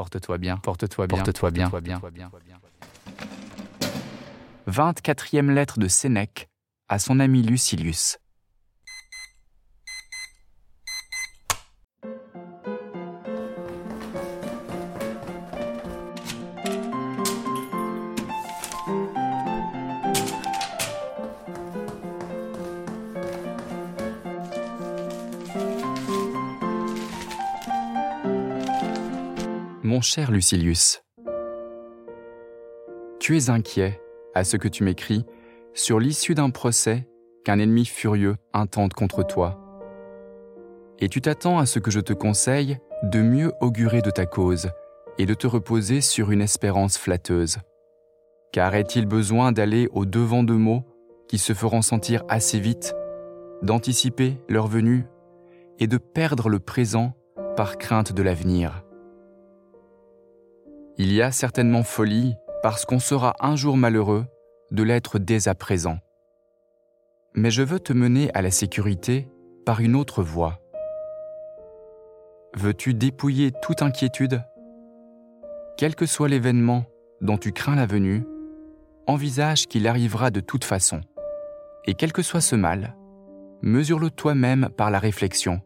Porte-toi bien, porte-toi bien, porte-toi bien, porte-toi bien. 24e lettre de Sénèque à son ami Lucilius. Cher Lucilius, tu es inquiet, à ce que tu m'écris, sur l'issue d'un procès qu'un ennemi furieux intente contre toi. Et tu t'attends à ce que je te conseille de mieux augurer de ta cause et de te reposer sur une espérance flatteuse. Car est-il besoin d'aller au devant de mots qui se feront sentir assez vite, d'anticiper leur venue et de perdre le présent par crainte de l'avenir? Il y a certainement folie parce qu'on sera un jour malheureux de l'être dès à présent. Mais je veux te mener à la sécurité par une autre voie. Veux-tu dépouiller toute inquiétude? Quel que soit l'événement dont tu crains la venue, envisage qu'il arrivera de toute façon. Et quel que soit ce mal, mesure-le toi-même par la réflexion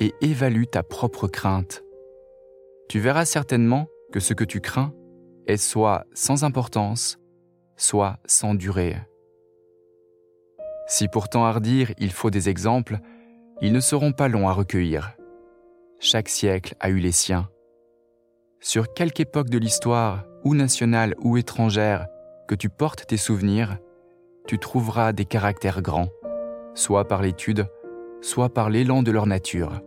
et évalue ta propre crainte. Tu verras certainement que ce que tu crains est soit sans importance, soit sans durée. Si pourtant hardir il faut des exemples, ils ne seront pas longs à recueillir. Chaque siècle a eu les siens. Sur quelque époque de l'histoire, ou nationale ou étrangère, que tu portes tes souvenirs, tu trouveras des caractères grands, soit par l'étude, soit par l'élan de leur nature.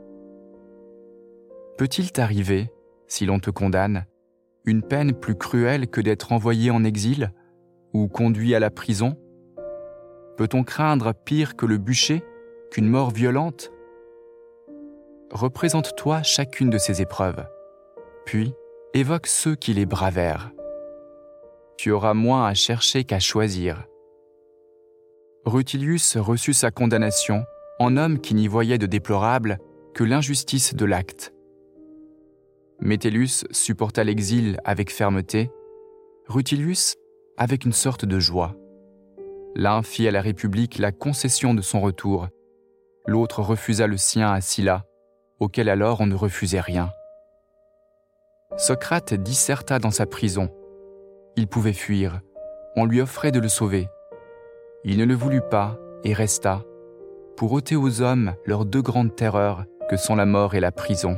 Peut-il t'arriver, si l'on te condamne, une peine plus cruelle que d'être envoyé en exil ou conduit à la prison? Peut-on craindre pire que le bûcher, qu'une mort violente? Représente-toi chacune de ces épreuves, puis évoque ceux qui les bravèrent. Tu auras moins à chercher qu'à choisir. Rutilius reçut sa condamnation en homme qui n'y voyait de déplorable que l'injustice de l'acte Métellus supporta l'exil avec fermeté, Rutilius avec une sorte de joie. L'un fit à la République la concession de son retour, l'autre refusa le sien à Sylla, auquel alors on ne refusait rien. Socrate disserta dans sa prison. Il pouvait fuir, on lui offrait de le sauver. Il ne le voulut pas et resta, pour ôter aux hommes leurs deux grandes terreurs que sont la mort et la prison.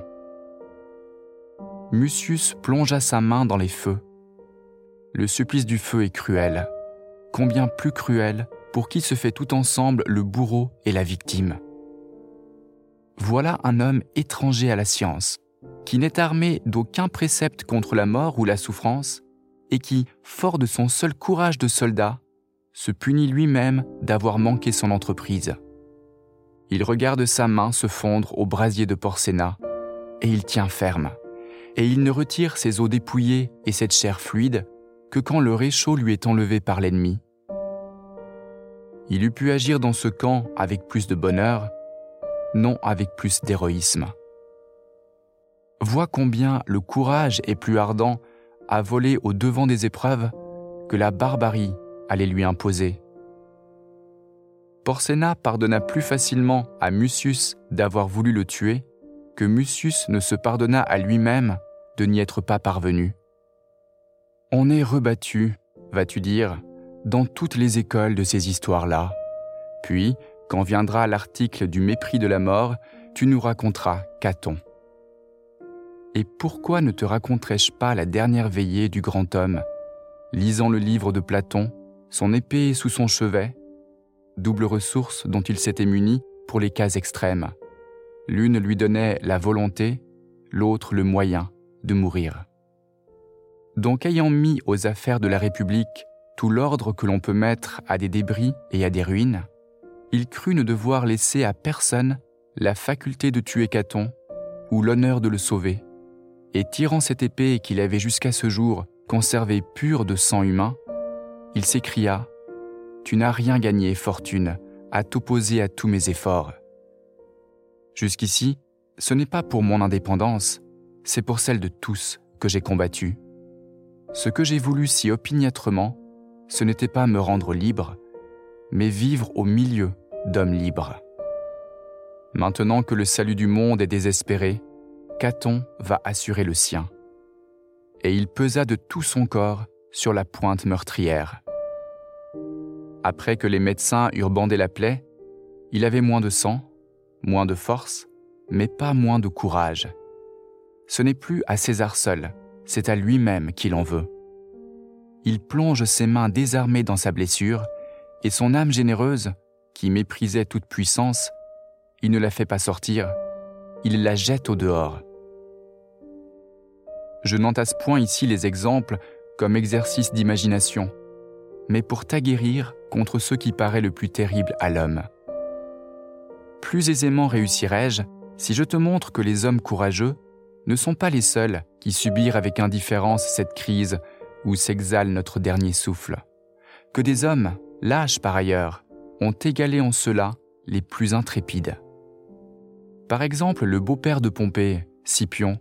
Mucius plongea sa main dans les feux. Le supplice du feu est cruel. Combien plus cruel pour qui se fait tout ensemble le bourreau et la victime. Voilà un homme étranger à la science, qui n'est armé d'aucun précepte contre la mort ou la souffrance, et qui, fort de son seul courage de soldat, se punit lui-même d'avoir manqué son entreprise. Il regarde sa main se fondre au brasier de Porcena, et il tient ferme et il ne retire ses os dépouillés et cette chair fluide que quand le réchaud lui est enlevé par l'ennemi. Il eût pu agir dans ce camp avec plus de bonheur, non avec plus d'héroïsme. Vois combien le courage est plus ardent à voler au devant des épreuves que la barbarie allait lui imposer. Porcena pardonna plus facilement à Mucius d'avoir voulu le tuer que Mucius ne se pardonna à lui-même de n'y être pas parvenu. On est rebattu, vas-tu dire, dans toutes les écoles de ces histoires-là. Puis, quand viendra l'article du mépris de la mort, tu nous raconteras Caton. Et pourquoi ne te raconterais-je pas la dernière veillée du grand homme, lisant le livre de Platon, son épée sous son chevet, double ressource dont il s'était muni pour les cas extrêmes. L'une lui donnait la volonté, l'autre le moyen, de mourir. Donc ayant mis aux affaires de la République tout l'ordre que l'on peut mettre à des débris et à des ruines, il crut ne devoir laisser à personne la faculté de tuer Caton ou l'honneur de le sauver, et tirant cette épée qu'il avait jusqu'à ce jour conservée pure de sang humain, il s'écria Tu n'as rien gagné, fortune, à t'opposer à tous mes efforts. Jusqu'ici, ce n'est pas pour mon indépendance, c'est pour celle de tous que j'ai combattu. Ce que j'ai voulu si opiniâtrement, ce n'était pas me rendre libre, mais vivre au milieu d'hommes libres. Maintenant que le salut du monde est désespéré, Caton va assurer le sien. Et il pesa de tout son corps sur la pointe meurtrière. Après que les médecins eurent bandé la plaie, il avait moins de sang, moins de force, mais pas moins de courage. Ce n'est plus à César seul, c'est à lui-même qu'il en veut. Il plonge ses mains désarmées dans sa blessure, et son âme généreuse, qui méprisait toute puissance, il ne la fait pas sortir, il la jette au dehors. Je n'entasse point ici les exemples comme exercice d'imagination, mais pour t'aguerrir contre ce qui paraît le plus terrible à l'homme. Plus aisément réussirai-je si je te montre que les hommes courageux ne sont pas les seuls qui subirent avec indifférence cette crise où s'exhale notre dernier souffle, que des hommes, lâches par ailleurs, ont égalé en cela les plus intrépides. Par exemple, le beau-père de Pompée, Scipion,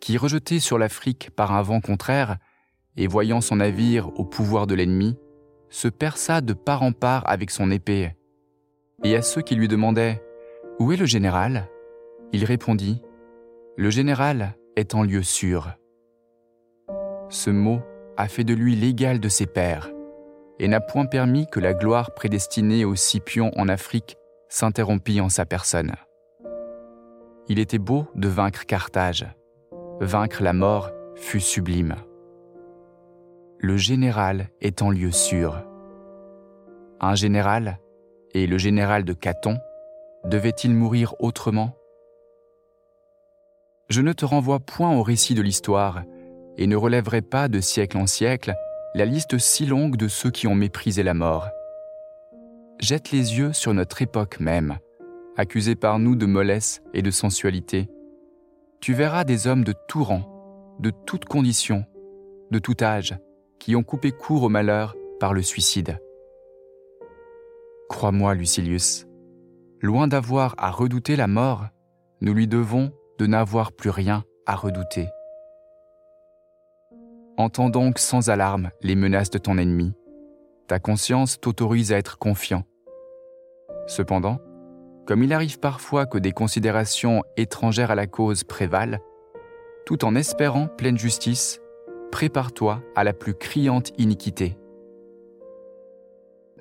qui, rejeté sur l'Afrique par un vent contraire, et voyant son navire au pouvoir de l'ennemi, se perça de part en part avec son épée. Et à ceux qui lui demandaient Où est le général? Il répondit Le général est en lieu sûr. Ce mot a fait de lui l'égal de ses pères et n'a point permis que la gloire prédestinée aux Scipions en Afrique s'interrompît en sa personne. Il était beau de vaincre Carthage. Vaincre la mort fut sublime. Le général est en lieu sûr. Un général, et le général de Caton, devait-il mourir autrement? Je ne te renvoie point au récit de l'histoire, et ne relèverai pas de siècle en siècle la liste si longue de ceux qui ont méprisé la mort. Jette les yeux sur notre époque même, accusée par nous de mollesse et de sensualité. Tu verras des hommes de tout rang, de toutes conditions, de tout âge, qui ont coupé court au malheur par le suicide. Crois-moi, Lucilius, loin d'avoir à redouter la mort, nous lui devons de n'avoir plus rien à redouter. Entends donc sans alarme les menaces de ton ennemi. Ta conscience t'autorise à être confiant. Cependant, comme il arrive parfois que des considérations étrangères à la cause prévalent, tout en espérant pleine justice, prépare-toi à la plus criante iniquité.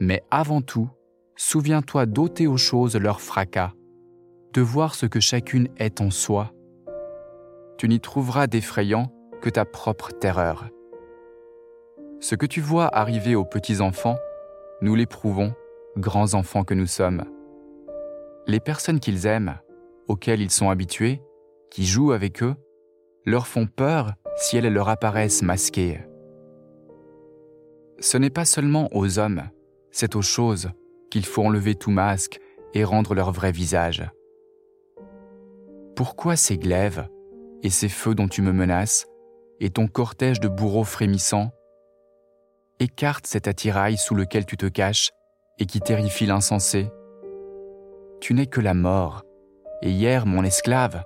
Mais avant tout, souviens-toi d'ôter aux choses leur fracas de voir ce que chacune est en soi, tu n'y trouveras d'effrayant que ta propre terreur. Ce que tu vois arriver aux petits-enfants, nous l'éprouvons, grands enfants que nous sommes. Les personnes qu'ils aiment, auxquelles ils sont habitués, qui jouent avec eux, leur font peur si elles leur apparaissent masquées. Ce n'est pas seulement aux hommes, c'est aux choses qu'il faut enlever tout masque et rendre leur vrai visage. Pourquoi ces glaives et ces feux dont tu me menaces, et ton cortège de bourreaux frémissants Écarte cet attirail sous lequel tu te caches et qui terrifie l'insensé? Tu n'es que la mort, et hier mon esclave,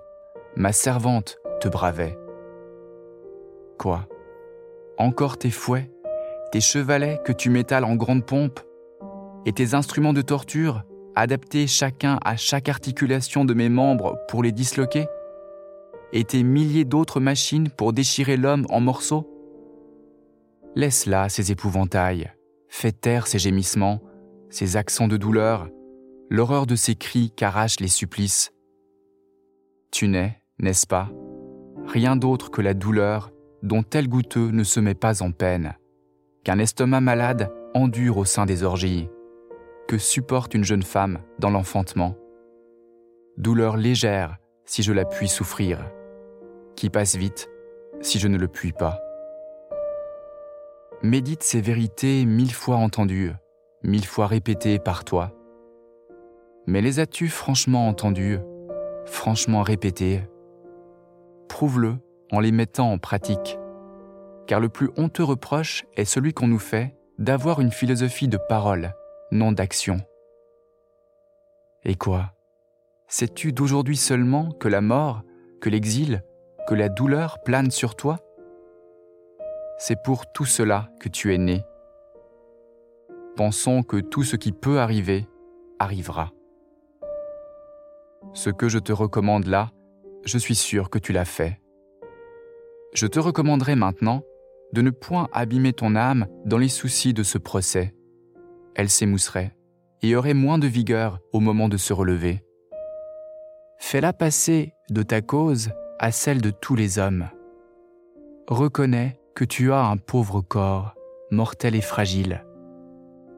ma servante, te bravait. Quoi? Encore tes fouets, tes chevalets que tu m'étales en grande pompe, et tes instruments de torture adaptés chacun à chaque articulation de mes membres pour les disloquer? Et tes milliers d'autres machines pour déchirer l'homme en morceaux? Laisse là ces épouvantails, fais taire ces gémissements, ces accents de douleur, l'horreur de ces cris qu'arrachent les supplices. Tu n'es, n'est-ce pas, rien d'autre que la douleur dont tel goûteux ne se met pas en peine, qu'un estomac malade endure au sein des orgies que supporte une jeune femme dans l'enfantement. Douleur légère si je la puis souffrir, qui passe vite si je ne le puis pas. Médite ces vérités mille fois entendues, mille fois répétées par toi. Mais les as-tu franchement entendues, franchement répétées? Prouve-le en les mettant en pratique, car le plus honteux reproche est celui qu'on nous fait d'avoir une philosophie de parole non d'action. Et quoi? Sais-tu d'aujourd'hui seulement que la mort, que l'exil, que la douleur plane sur toi? C'est pour tout cela que tu es né. Pensons que tout ce qui peut arriver arrivera. Ce que je te recommande là, je suis sûr que tu l'as fait. Je te recommanderai maintenant de ne point abîmer ton âme dans les soucis de ce procès. Elle s'émousserait et aurait moins de vigueur au moment de se relever. Fais-la passer de ta cause à celle de tous les hommes. Reconnais que tu as un pauvre corps, mortel et fragile.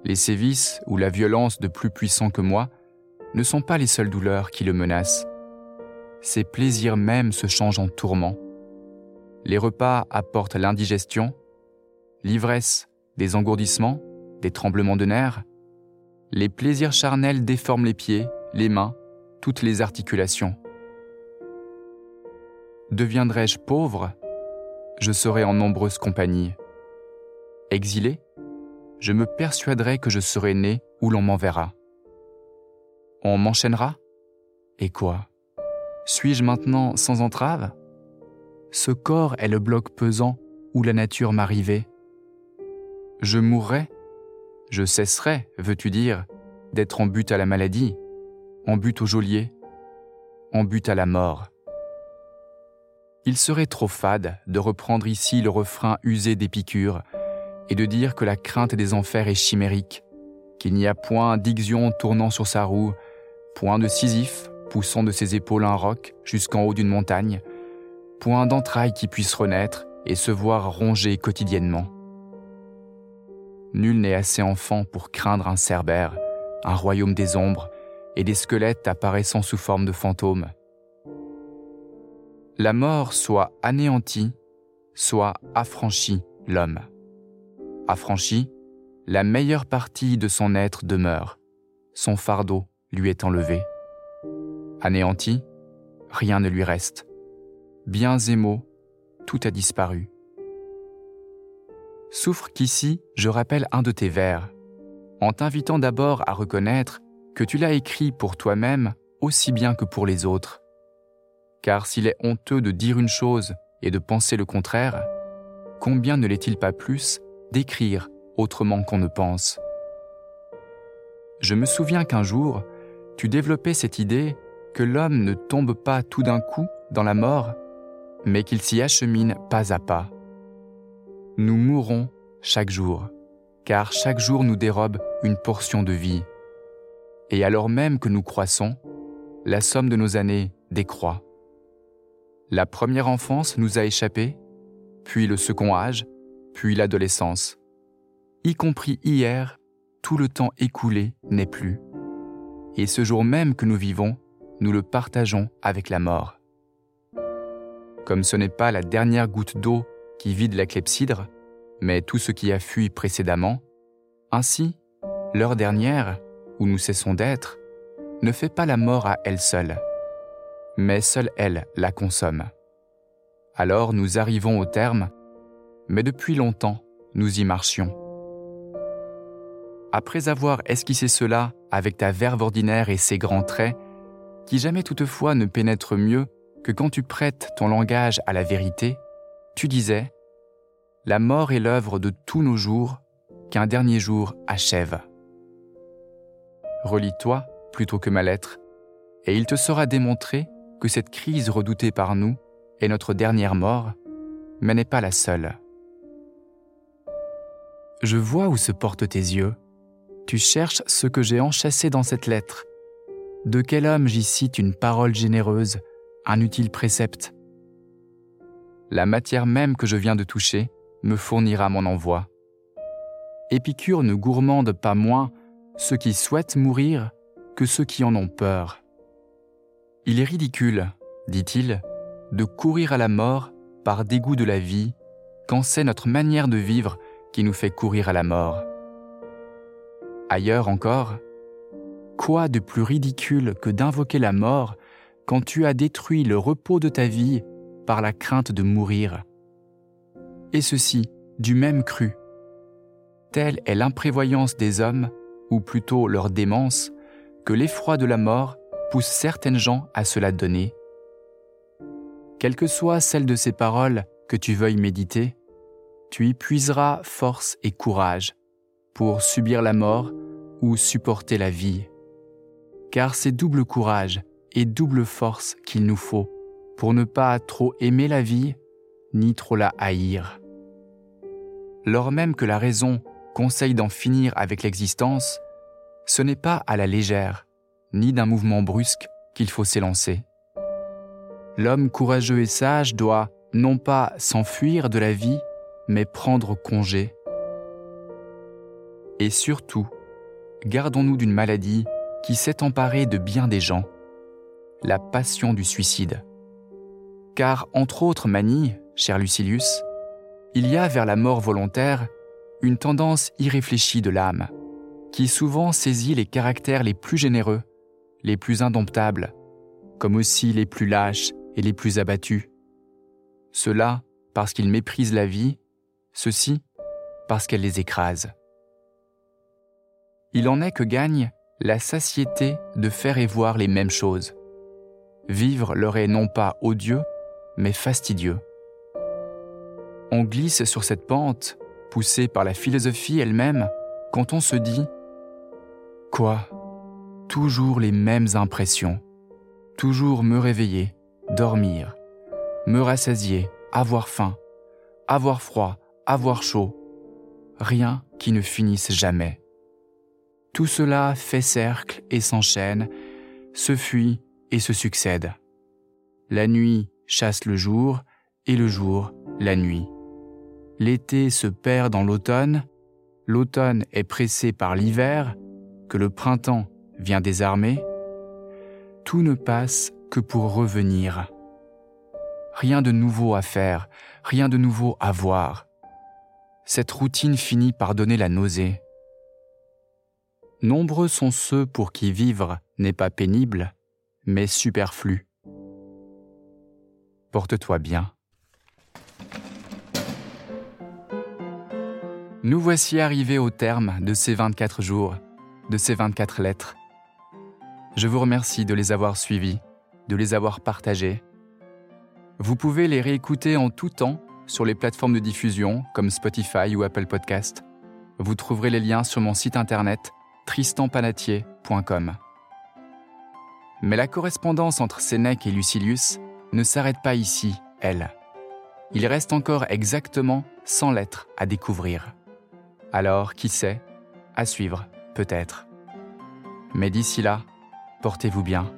Les sévices ou la violence de plus puissants que moi ne sont pas les seules douleurs qui le menacent. Ses plaisirs même se changent en tourments. Les repas apportent l'indigestion, l'ivresse, des engourdissements, des tremblements de nerfs. Les plaisirs charnels déforment les pieds, les mains, toutes les articulations. Deviendrai-je pauvre Je serai en nombreuse compagnie. Exilé Je me persuaderai que je serai né où l'on m'enverra. On m'enchaînera? Et quoi? Suis-je maintenant sans entrave? Ce corps est le bloc pesant où la nature m'a rivé. Je mourrai Je cesserai, veux-tu dire, d'être en but à la maladie, en but au geôlier, en but à la mort. Il serait trop fade de reprendre ici le refrain usé d'Épicure et de dire que la crainte des enfers est chimérique, qu'il n'y a point d'Ixion tournant sur sa roue, point de Sisyphe poussant de ses épaules un roc jusqu'en haut d'une montagne, point d'entrailles qui puisse renaître et se voir ronger quotidiennement. Nul n'est assez enfant pour craindre un cerbère, un royaume des ombres et des squelettes apparaissant sous forme de fantômes. La mort soit anéantie, soit affranchie l'homme. Affranchi, la meilleure partie de son être demeure, son fardeau lui est enlevé. Anéanti, rien ne lui reste. Biens et maux, tout a disparu. Souffre qu'ici je rappelle un de tes vers, en t'invitant d'abord à reconnaître que tu l'as écrit pour toi-même aussi bien que pour les autres. Car s'il est honteux de dire une chose et de penser le contraire, combien ne l'est-il pas plus d'écrire autrement qu'on ne pense? Je me souviens qu'un jour, tu développais cette idée que l'homme ne tombe pas tout d'un coup dans la mort, mais qu'il s'y achemine pas à pas. Nous mourrons chaque jour, car chaque jour nous dérobe une portion de vie. Et alors même que nous croissons, la somme de nos années décroît. La première enfance nous a échappé, puis le second âge, puis l'adolescence. Y compris hier, tout le temps écoulé n'est plus et ce jour même que nous vivons, nous le partageons avec la mort. Comme ce n'est pas la dernière goutte d'eau qui vide la clepsydre, mais tout ce qui a fui précédemment, ainsi, l'heure dernière, où nous cessons d'être, ne fait pas la mort à elle seule, mais seule elle la consomme. Alors nous arrivons au terme, mais depuis longtemps nous y marchions après avoir esquissé cela avec ta verve ordinaire et ses grands traits, qui jamais toutefois ne pénètrent mieux que quand tu prêtes ton langage à la vérité, tu disais La mort est l'œuvre de tous nos jours qu'un dernier jour achève. Relis-toi plutôt que ma lettre, et il te sera démontré que cette crise redoutée par nous est notre dernière mort, mais n'est pas la seule. Je vois où se portent tes yeux, tu cherches ce que j'ai enchâssé dans cette lettre. De quel homme j'y cite une parole généreuse, un utile précepte? La matière même que je viens de toucher me fournira mon envoi. Épicure ne gourmande pas moins ceux qui souhaitent mourir que ceux qui en ont peur. Il est ridicule, dit-il, de courir à la mort par dégoût de la vie quand c'est notre manière de vivre qui nous fait courir à la mort. Ailleurs encore, quoi de plus ridicule que d'invoquer la mort quand tu as détruit le repos de ta vie par la crainte de mourir? Et ceci du même cru. Telle est l'imprévoyance des hommes, ou plutôt leur démence, que l'effroi de la mort pousse certaines gens à se la donner. quelle que soit celle de ces paroles que tu veuilles méditer, tu y puiseras force et courage pour subir la mort ou supporter la vie. Car c'est double courage et double force qu'il nous faut pour ne pas trop aimer la vie ni trop la haïr. Lors même que la raison conseille d'en finir avec l'existence, ce n'est pas à la légère, ni d'un mouvement brusque qu'il faut s'élancer. L'homme courageux et sage doit non pas s'enfuir de la vie, mais prendre congé. Et surtout, gardons-nous d'une maladie qui s'est emparée de bien des gens, la passion du suicide. Car, entre autres manies, cher Lucilius, il y a vers la mort volontaire une tendance irréfléchie de l'âme, qui souvent saisit les caractères les plus généreux, les plus indomptables, comme aussi les plus lâches et les plus abattus. Cela parce qu'ils méprisent la vie, ceci parce qu'elle les écrase. Il en est que gagne la satiété de faire et voir les mêmes choses. Vivre leur est non pas odieux, mais fastidieux. On glisse sur cette pente, poussée par la philosophie elle-même, quand on se dit ⁇ Quoi Toujours les mêmes impressions, toujours me réveiller, dormir, me rassasier, avoir faim, avoir froid, avoir chaud, rien qui ne finisse jamais. Tout cela fait cercle et s'enchaîne, se fuit et se succède. La nuit chasse le jour et le jour la nuit. L'été se perd dans l'automne, l'automne est pressé par l'hiver, que le printemps vient désarmer. Tout ne passe que pour revenir. Rien de nouveau à faire, rien de nouveau à voir. Cette routine finit par donner la nausée. Nombreux sont ceux pour qui vivre n'est pas pénible, mais superflu porte-toi bien. Nous voici arrivés au terme de ces 24 jours, de ces 24 lettres. Je vous remercie de les avoir suivis, de les avoir partagés. Vous pouvez les réécouter en tout temps sur les plateformes de diffusion comme Spotify ou Apple Podcast. Vous trouverez les liens sur mon site internet tristanpanatier.com. Mais la correspondance entre Sénèque et Lucilius ne s'arrête pas ici, elle. Il reste encore exactement 100 lettres à découvrir. Alors, qui sait, à suivre, peut-être. Mais d'ici là, portez-vous bien.